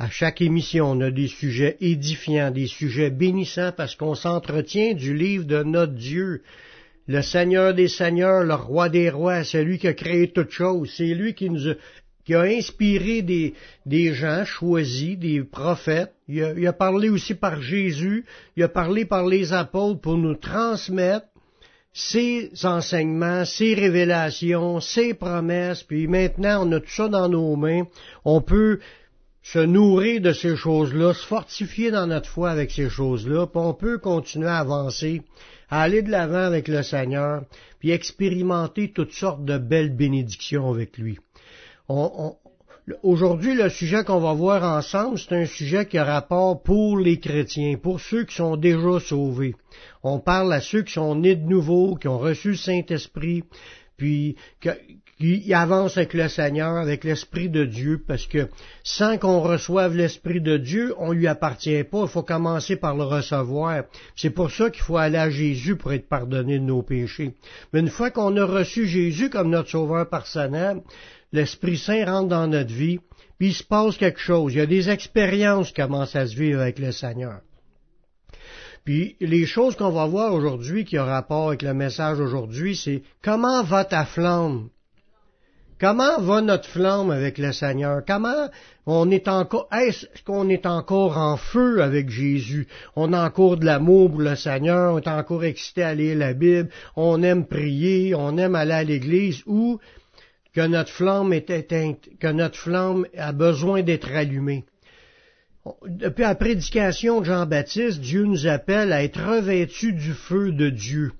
À chaque émission, on a des sujets édifiants, des sujets bénissants parce qu'on s'entretient du livre de notre Dieu. Le Seigneur des Seigneurs, le Roi des Rois, celui qui a créé toutes choses. C'est lui qui nous a, qui a inspiré des, des gens choisis, des prophètes. Il a, il a parlé aussi par Jésus. Il a parlé par les apôtres pour nous transmettre ses enseignements, ses révélations, ses promesses, puis maintenant on a tout ça dans nos mains, on peut se nourrir de ces choses-là, se fortifier dans notre foi avec ces choses-là, puis on peut continuer à avancer, à aller de l'avant avec le Seigneur, puis expérimenter toutes sortes de belles bénédictions avec lui. Aujourd'hui, le sujet qu'on va voir ensemble, c'est un sujet qui a rapport pour les chrétiens, pour ceux qui sont déjà sauvés. On parle à ceux qui sont nés de nouveau, qui ont reçu le Saint-Esprit, puis qui avancent avec le Seigneur, avec l'Esprit de Dieu, parce que sans qu'on reçoive l'Esprit de Dieu, on lui appartient pas. Il faut commencer par le recevoir. C'est pour ça qu'il faut aller à Jésus pour être pardonné de nos péchés. Mais une fois qu'on a reçu Jésus comme notre Sauveur personnel, l'Esprit Saint rentre dans notre vie, puis il se passe quelque chose. Il y a des expériences qui commencent à se vivre avec le Seigneur. Puis les choses qu'on va voir aujourd'hui qui ont rapport avec le message aujourd'hui, c'est comment va ta flamme? Comment va notre flamme avec le Seigneur? Comment on est encore, est-ce qu'on est encore en feu avec Jésus? On a encore de l'amour pour le Seigneur, on est encore excité à lire la Bible, on aime prier, on aime aller à l'église, ou que notre flamme est éteinte, que notre flamme a besoin d'être allumée. Depuis la prédication de Jean-Baptiste, Dieu nous appelle à être revêtus du feu de Dieu.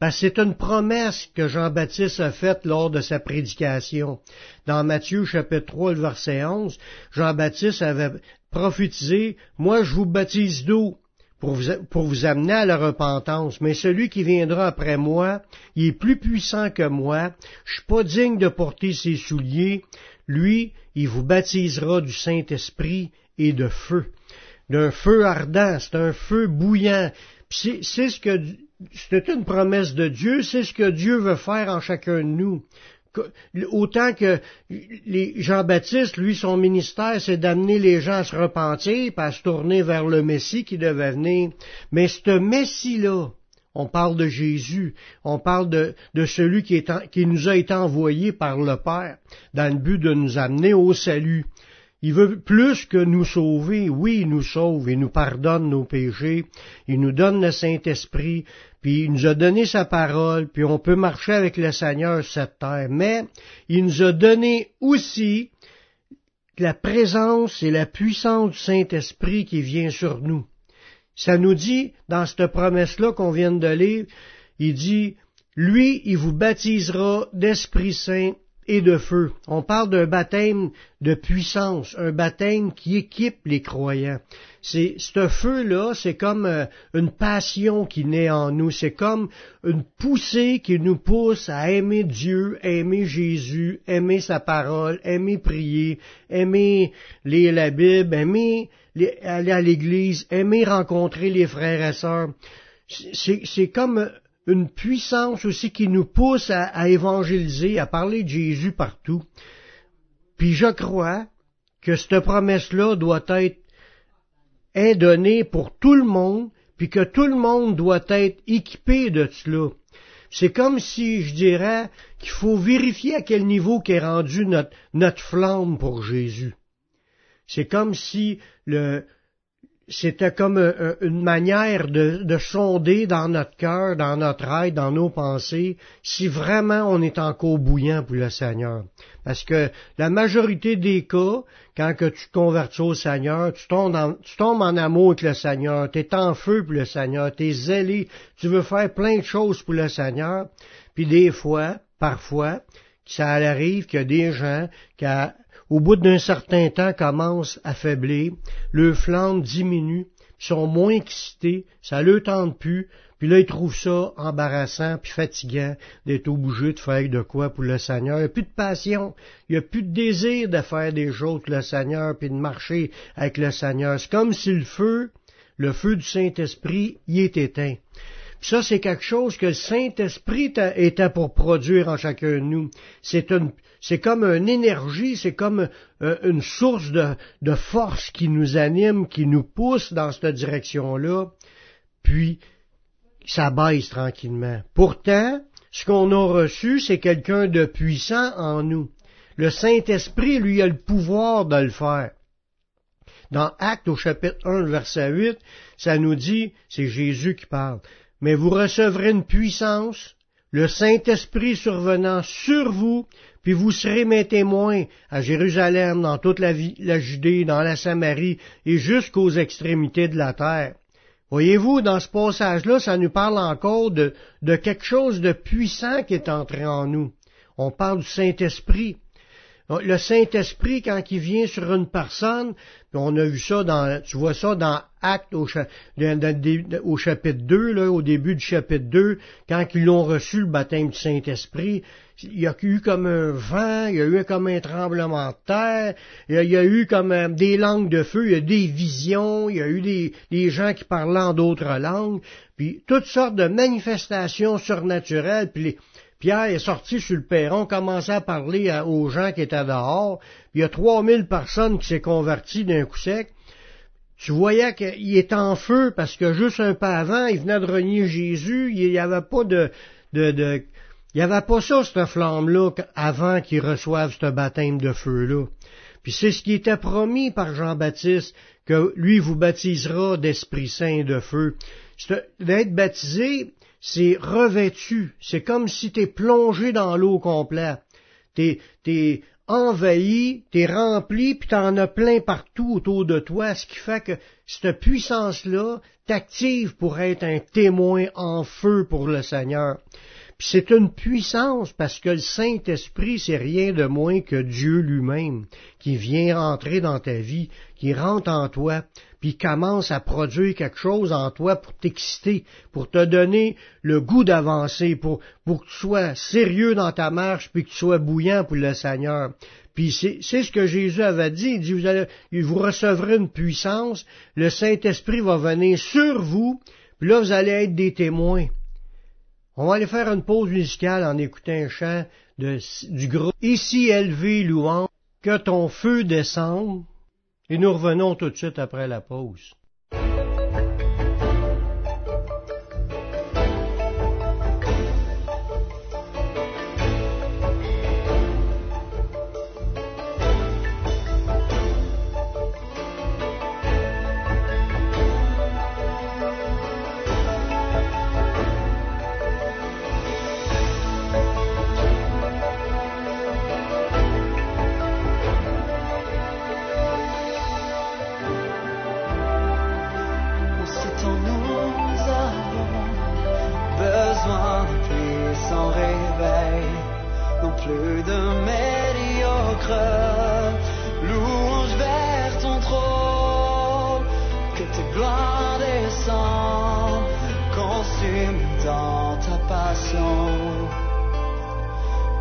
Que c'est une promesse que Jean-Baptiste a faite lors de sa prédication. Dans Matthieu chapitre 3, le verset 11, Jean-Baptiste avait prophétisé, Moi je vous baptise d'eau, pour vous, amener à la repentance. Mais celui qui viendra après moi, il est plus puissant que moi. Je suis pas digne de porter ses souliers. Lui, il vous baptisera du Saint-Esprit et de feu. D'un feu ardent, c'est un feu bouillant. C'est ce que, c'est une promesse de Dieu, c'est ce que Dieu veut faire en chacun de nous autant que Jean-Baptiste, lui, son ministère, c'est d'amener les gens à se repentir, à se tourner vers le Messie qui devait venir. Mais ce Messie-là, on parle de Jésus, on parle de, celui qui, qui nous a été envoyé par le Père, dans le but de nous amener au salut. Il veut plus que nous sauver. Oui, il nous sauve, il nous pardonne nos péchés, il nous donne le Saint-Esprit, puis il nous a donné sa parole, puis on peut marcher avec le Seigneur cette terre. Mais il nous a donné aussi la présence et la puissance du Saint-Esprit qui vient sur nous. Ça nous dit, dans cette promesse-là qu'on vient de lire, il dit, lui, il vous baptisera d'Esprit Saint et de feu. On parle d'un baptême de puissance, un baptême qui équipe les croyants. C'est ce feu-là, c'est comme euh, une passion qui naît en nous, c'est comme une poussée qui nous pousse à aimer Dieu, aimer Jésus, aimer sa parole, aimer prier, aimer lire la Bible, aimer aller à l'église, aimer rencontrer les frères et sœurs. C'est comme une puissance aussi qui nous pousse à, évangéliser, à parler de Jésus partout. Puis je crois que cette promesse-là doit être est donnée pour tout le monde, puis que tout le monde doit être équipé de cela. C'est comme si je dirais qu'il faut vérifier à quel niveau qu'est rendu notre, notre flamme pour Jésus. C'est comme si le, c'était comme euh, euh, une manière de, sonder dans notre cœur, dans notre être, dans nos pensées, si vraiment on est encore bouillant pour le Seigneur. Parce que la majorité des cas, quand que tu te convertis au Seigneur, tu tombes, en, tu tombes en amour avec le Seigneur, tu es en feu pour le Seigneur, tu es zélé, tu veux faire plein de choses pour le Seigneur, puis des fois, parfois, ça arrive qu'il y a des gens qui, au bout d'un certain temps, commencent à faiblir, le flamme diminue, ils sont moins excités, ça le tente plus, puis là, ils trouvent ça embarrassant puis fatigant d'être obligé de faire de quoi pour le Seigneur. Il n'y a plus de passion, il n'y a plus de désir de faire des choses le Seigneur puis de marcher avec le Seigneur. C'est comme si le feu, le feu du Saint-Esprit, y est éteint. Ça, c'est quelque chose que le Saint-Esprit était pour produire en chacun de nous. C'est une, c'est comme une énergie, c'est comme euh, une source de, de force qui nous anime, qui nous pousse dans cette direction-là. Puis, ça baisse tranquillement. Pourtant, ce qu'on a reçu, c'est quelqu'un de puissant en nous. Le Saint-Esprit, lui, a le pouvoir de le faire. Dans Actes au chapitre 1, verset 8, ça nous dit, c'est Jésus qui parle, mais vous recevrez une puissance, le Saint-Esprit survenant sur vous, puis vous serez mes témoins à Jérusalem, dans toute la, la Judée, dans la Samarie et jusqu'aux extrémités de la terre. Voyez-vous, dans ce passage-là, ça nous parle encore de quelque chose de puissant qui est entré en nous. On parle du Saint-Esprit. Le Saint-Esprit, quand il vient sur une personne, on a vu ça dans, tu vois ça dans Actes au, chapitre 2, là, au début du chapitre 2, quand ils l'ont reçu le baptême du Saint-Esprit, il y a eu comme un vent, il y a eu comme un tremblement de terre, il y a, eu comme euh, des langues de feu, il y a des visions, il y a eu des, gens qui parlaient en d'autres langues, puis toutes sortes de manifestations surnaturelles, puis Pierre est sorti sur le perron, commençait à parler aux gens qui étaient dehors. Puis il y a 3000 personnes qui s'est converties d'un coup sec. Tu voyais qu'il était en feu parce que juste un peu avant, il venait de renier Jésus. Il n'y avait pas de, de, de il n'y avait pas ça, cette flamme-là, avant qu'il reçoive ce baptême de feu-là. Puis c'est ce qui était promis par Jean-Baptiste, que lui vous baptisera d'Esprit Saint de feu. D'être baptisé, c'est revêtu. C'est comme si tu es plongé dans l'eau complète. T'es, t'es envahi, t'es rempli, puis t'en as plein partout autour de toi, ce qui fait que cette puissance-là t'active pour être un témoin en feu pour le Seigneur. Puis c'est une puissance parce que le Saint-Esprit, c'est rien de moins que Dieu lui-même qui vient rentrer dans ta vie, qui rentre en toi, puis commence à produire quelque chose en toi pour t'exciter, pour te donner le goût d'avancer, pour, pour que tu sois sérieux dans ta marche, puis que tu sois bouillant pour le Seigneur. Puis c'est ce que Jésus avait dit. Il dit, vous, allez, vous recevrez une puissance, le Saint-Esprit va venir sur vous, puis là, vous allez être des témoins. On va aller faire une pause musicale en écoutant un chant de, du groupe Ici élevé louant, que ton feu descende, et nous revenons tout de suite après la pause.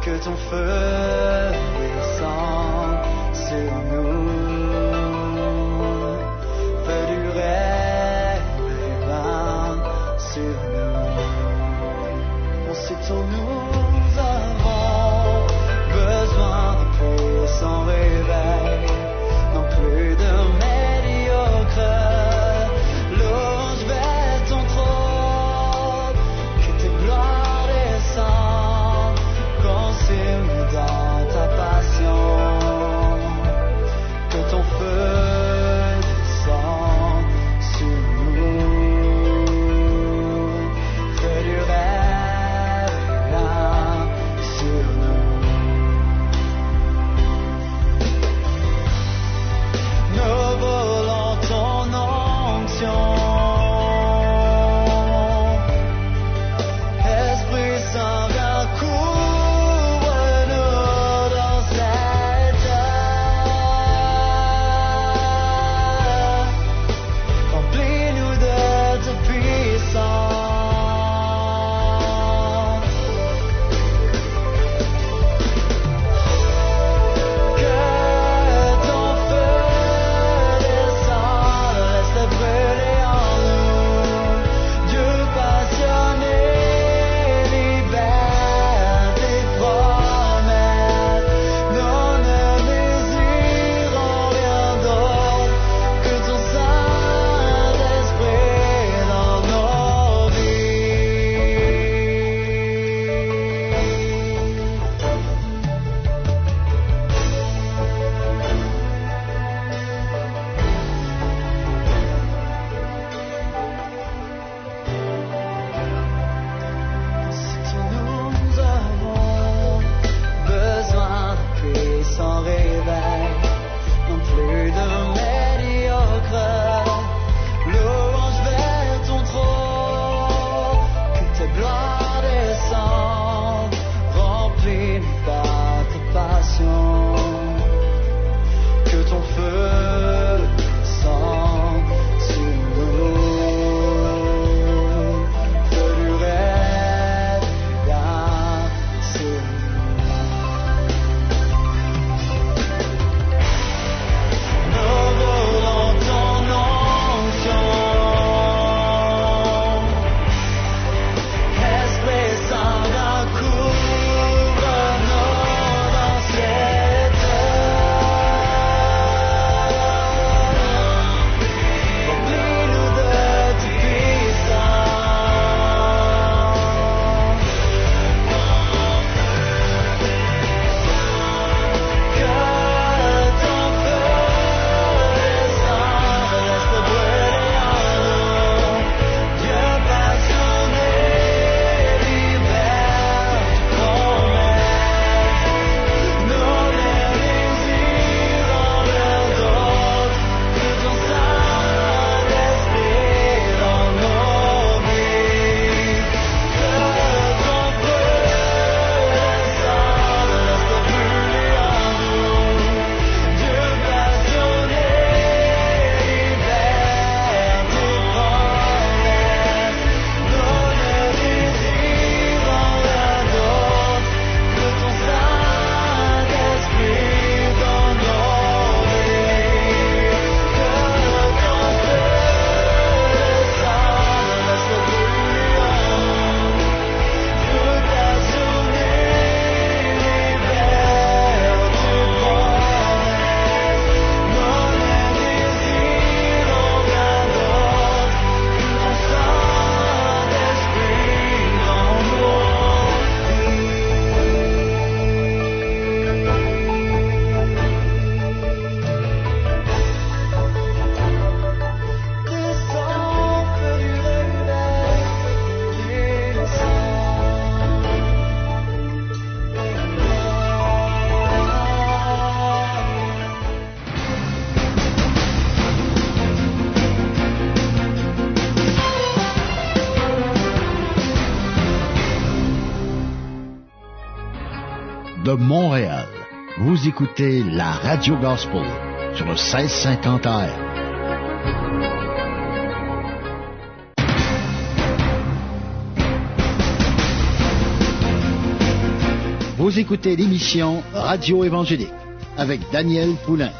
que ton feu descend sur nous. Montréal. Vous écoutez la Radio Gospel sur le 1650 AM. Vous écoutez l'émission Radio Évangélique avec Daniel Poulain.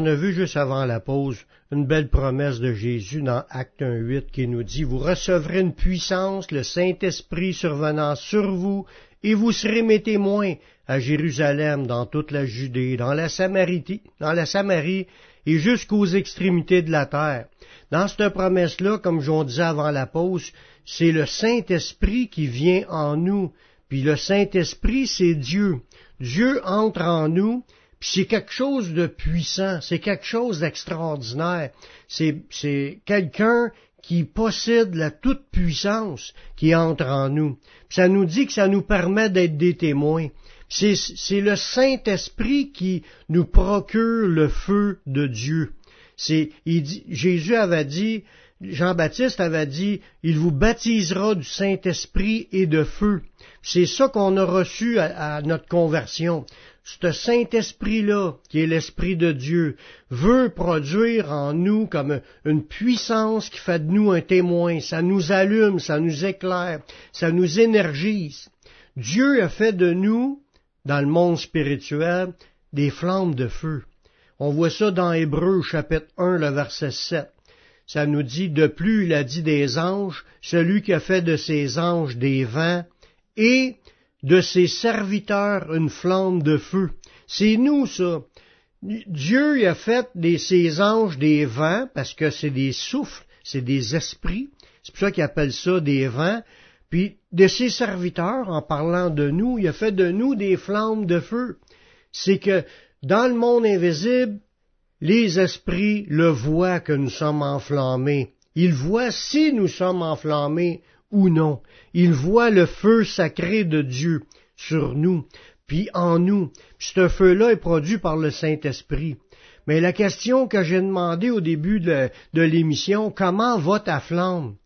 On a vu juste avant la pause une belle promesse de Jésus dans Acte 1.8 qui nous dit, Vous recevrez une puissance, le Saint-Esprit survenant sur vous, et vous serez mes témoins à Jérusalem, dans toute la Judée, dans la Samarie, dans la Samarie et jusqu'aux extrémités de la terre. Dans cette promesse-là, comme j'en disais avant la pause, c'est le Saint-Esprit qui vient en nous. Puis le Saint-Esprit, c'est Dieu. Dieu entre en nous, puis c'est quelque chose de puissant, c'est quelque chose d'extraordinaire. C'est, quelqu'un qui possède la toute-puissance qui entre en nous. Ça nous dit que ça nous permet d'être des témoins. C'est, le Saint-Esprit qui nous procure le feu de Dieu. C'est, Jésus avait dit, Jean-Baptiste avait dit, il vous baptisera du Saint-Esprit et de feu. C'est ça qu'on a reçu à notre conversion ce Saint-Esprit-là, qui est l'Esprit de Dieu, veut produire en nous comme une puissance qui fait de nous un témoin. Ça nous allume, ça nous éclaire, ça nous énergise. Dieu a fait de nous, dans le monde spirituel, des flammes de feu. On voit ça dans Hébreu chapitre 1, le verset 7. Ça nous dit, de plus il a dit des anges, celui qui a fait de ses anges des vents, et de ses serviteurs une flamme de feu. C'est nous, ça. Dieu a fait de ses anges des vents, parce que c'est des souffles, c'est des esprits. C'est pour ça qu'il appelle ça des vents. Puis de ses serviteurs, en parlant de nous, il a fait de nous des flammes de feu. C'est que dans le monde invisible, les esprits le voient que nous sommes enflammés. Ils voient si nous sommes enflammés ou non. Il voit le feu sacré de Dieu sur nous, puis en nous. Puis ce feu-là est produit par le Saint-Esprit. Mais la question que j'ai demandé au début de, de l'émission, comment va ta flamme?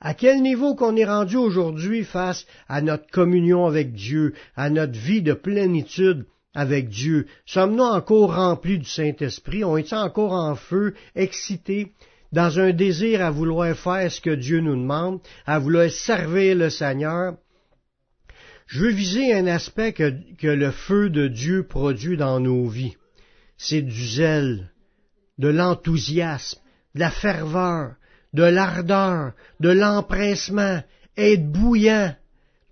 À quel niveau qu'on est rendu aujourd'hui face à notre communion avec Dieu, à notre vie de plénitude avec Dieu? Sommes-nous encore remplis du Saint-Esprit? On est encore en feu, excités? Dans un désir à vouloir faire ce que Dieu nous demande, à vouloir servir le Seigneur, je veux viser un aspect que, le feu de Dieu produit dans nos vies. C'est du zèle, de l'enthousiasme, de la ferveur, de l'ardeur, de l'empressement, être bouillant.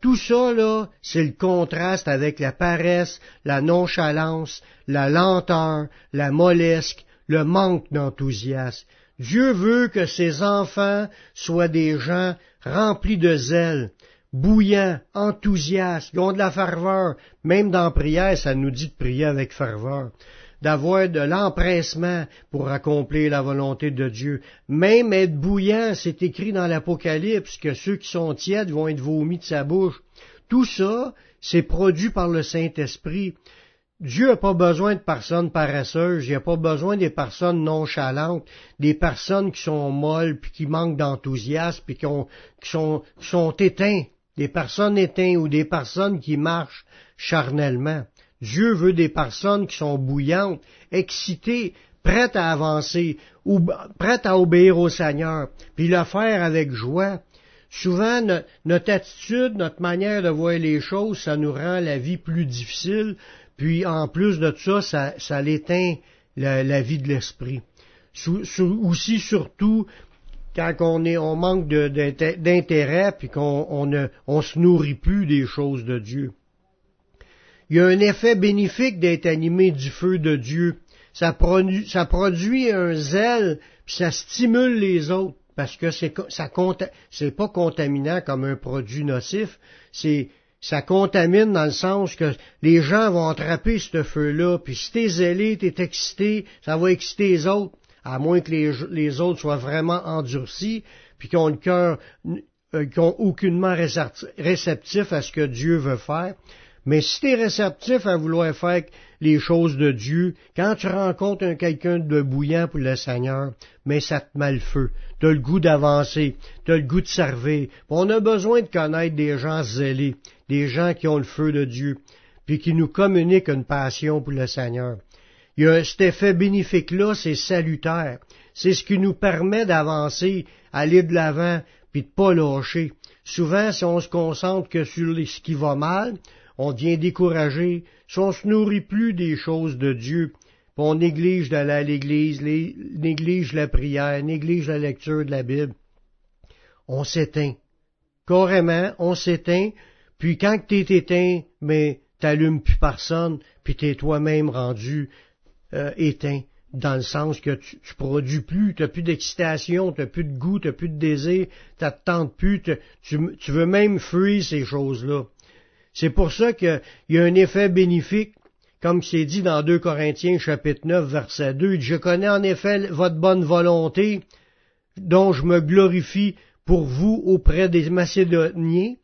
Tout ça, là, c'est le contraste avec la paresse, la nonchalance, la lenteur, la molesque, le manque d'enthousiasme. Dieu veut que ses enfants soient des gens remplis de zèle, bouillants, enthousiastes, qui ont de la ferveur. Même dans la prière, ça nous dit de prier avec ferveur d'avoir de l'empressement pour accomplir la volonté de Dieu. Même être bouillant, c'est écrit dans l'Apocalypse que ceux qui sont tièdes vont être vomis de sa bouche. Tout ça, c'est produit par le Saint-Esprit. Dieu n'a pas besoin de personnes paresseuses, il n'a pas besoin des personnes nonchalantes, des personnes qui sont molles, puis qui manquent d'enthousiasme, puis qui, sont, qui sont éteints, des personnes éteintes ou des personnes qui marchent charnellement. Dieu veut des personnes qui sont bouillantes, excitées, prêtes à avancer, ou prêtes à obéir au Seigneur, puis le faire avec joie. Souvent, notre attitude, notre manière de voir les choses, ça nous rend la vie plus difficile, puis en plus de ça, ça, ça l'éteint la, vie de l'esprit. aussi, surtout, quand on, est, on manque d'intérêt, puis qu'on ne on se nourrit plus des choses de Dieu. Il y a un effet bénéfique d'être animé du feu de Dieu. Ça produit, ça produit un zèle, puis ça stimule les autres, parce que c'est ça c'est pas contaminant comme un produit nocif, c'est ça contamine dans le sens que les gens vont attraper ce feu-là, puis si t'es zélé, t'es excité, ça va exciter les autres, à moins que les, autres soient vraiment endurcis, puis qu'ils ont le cœur, euh, qu'ils aucunement réceptif à ce que Dieu veut faire. Mais si tu es réceptif à vouloir faire les choses de Dieu, quand tu rencontres un quelqu'un de bouillant pour le Seigneur, mais ça te met le feu. Tu as le goût d'avancer, tu as le goût de servir. On a besoin de connaître des gens zélés, des gens qui ont le feu de Dieu, puis qui nous communiquent une passion pour le Seigneur. Il y a cet effet bénéfique-là, c'est salutaire. C'est ce qui nous permet d'avancer, aller de l'avant, puis de pas lâcher. Souvent, si on se concentre que sur ce qui va mal, on devient découragé, si on se nourrit plus des choses de Dieu, on néglige d'aller à l'église, néglige la prière, néglige la lecture de la Bible, on s'éteint. Carrément, on s'éteint, puis quand t'es éteint, mais t'allumes plus personne, puis t'es toi-même rendu euh, éteint, dans le sens que tu, produis plus, t'as plus d'excitation, t'as plus de goût, t'as plus de désir, t'as te plus, tu veux même fuir ces choses-là. C'est pour ça qu'il y a un effet bénéfique, comme c'est dit dans 2 Corinthiens chapitre 9 verset 2, Je connais en effet votre bonne volonté, dont je me glorifie pour vous auprès des Macédoniens,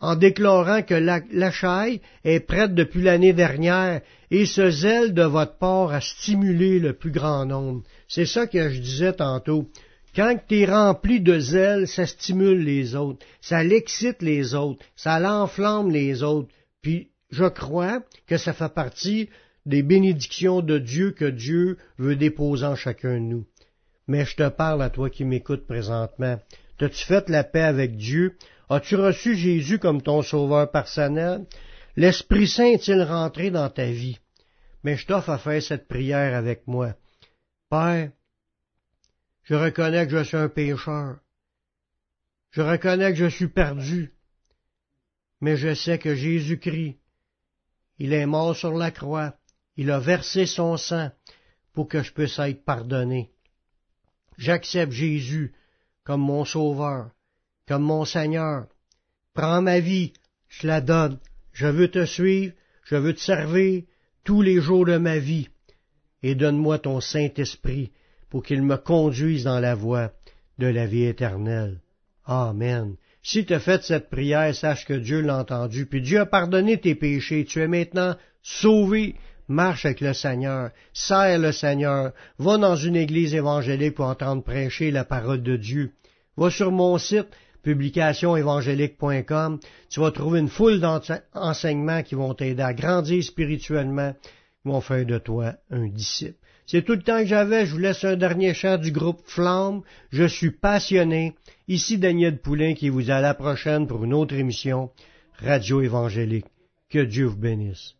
en déclarant que l'achat est prête depuis l'année dernière et ce zèle de votre part a stimulé le plus grand nombre. C'est ça que je disais tantôt. Quand tu es rempli de zèle, ça stimule les autres, ça l'excite les autres, ça l'enflamme les autres. Puis je crois que ça fait partie des bénédictions de Dieu que Dieu veut déposer en chacun de nous. Mais je te parle à toi qui m'écoutes présentement. T'as-tu fait la paix avec Dieu? As-tu reçu Jésus comme ton sauveur personnel? L'Esprit Saint est-il rentré dans ta vie? Mais je t'offre à faire cette prière avec moi. Père, je reconnais que je suis un pécheur. Je reconnais que je suis perdu. Mais je sais que Jésus-Christ, il est mort sur la croix. Il a versé son sang pour que je puisse être pardonné. J'accepte Jésus comme mon sauveur, comme mon Seigneur. Prends ma vie, je la donne. Je veux te suivre, je veux te servir tous les jours de ma vie. Et donne-moi ton Saint-Esprit pour qu'il me conduise dans la voie de la vie éternelle. Amen. Si tu as fait cette prière, sache que Dieu l'a entendu, puis Dieu a pardonné tes péchés. Tu es maintenant sauvé. Marche avec le Seigneur, serre le Seigneur, va dans une église évangélique pour entendre prêcher la parole de Dieu. Va sur mon site, publicationévangélique.com, tu vas trouver une foule d'enseignements qui vont t'aider à grandir spirituellement, qui vont faire de toi un disciple. C'est tout le temps que j'avais. Je vous laisse un dernier chant du groupe Flamme. Je suis passionné. Ici Daniel Poulain qui vous a à la prochaine pour une autre émission Radio Évangélique. Que Dieu vous bénisse.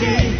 King.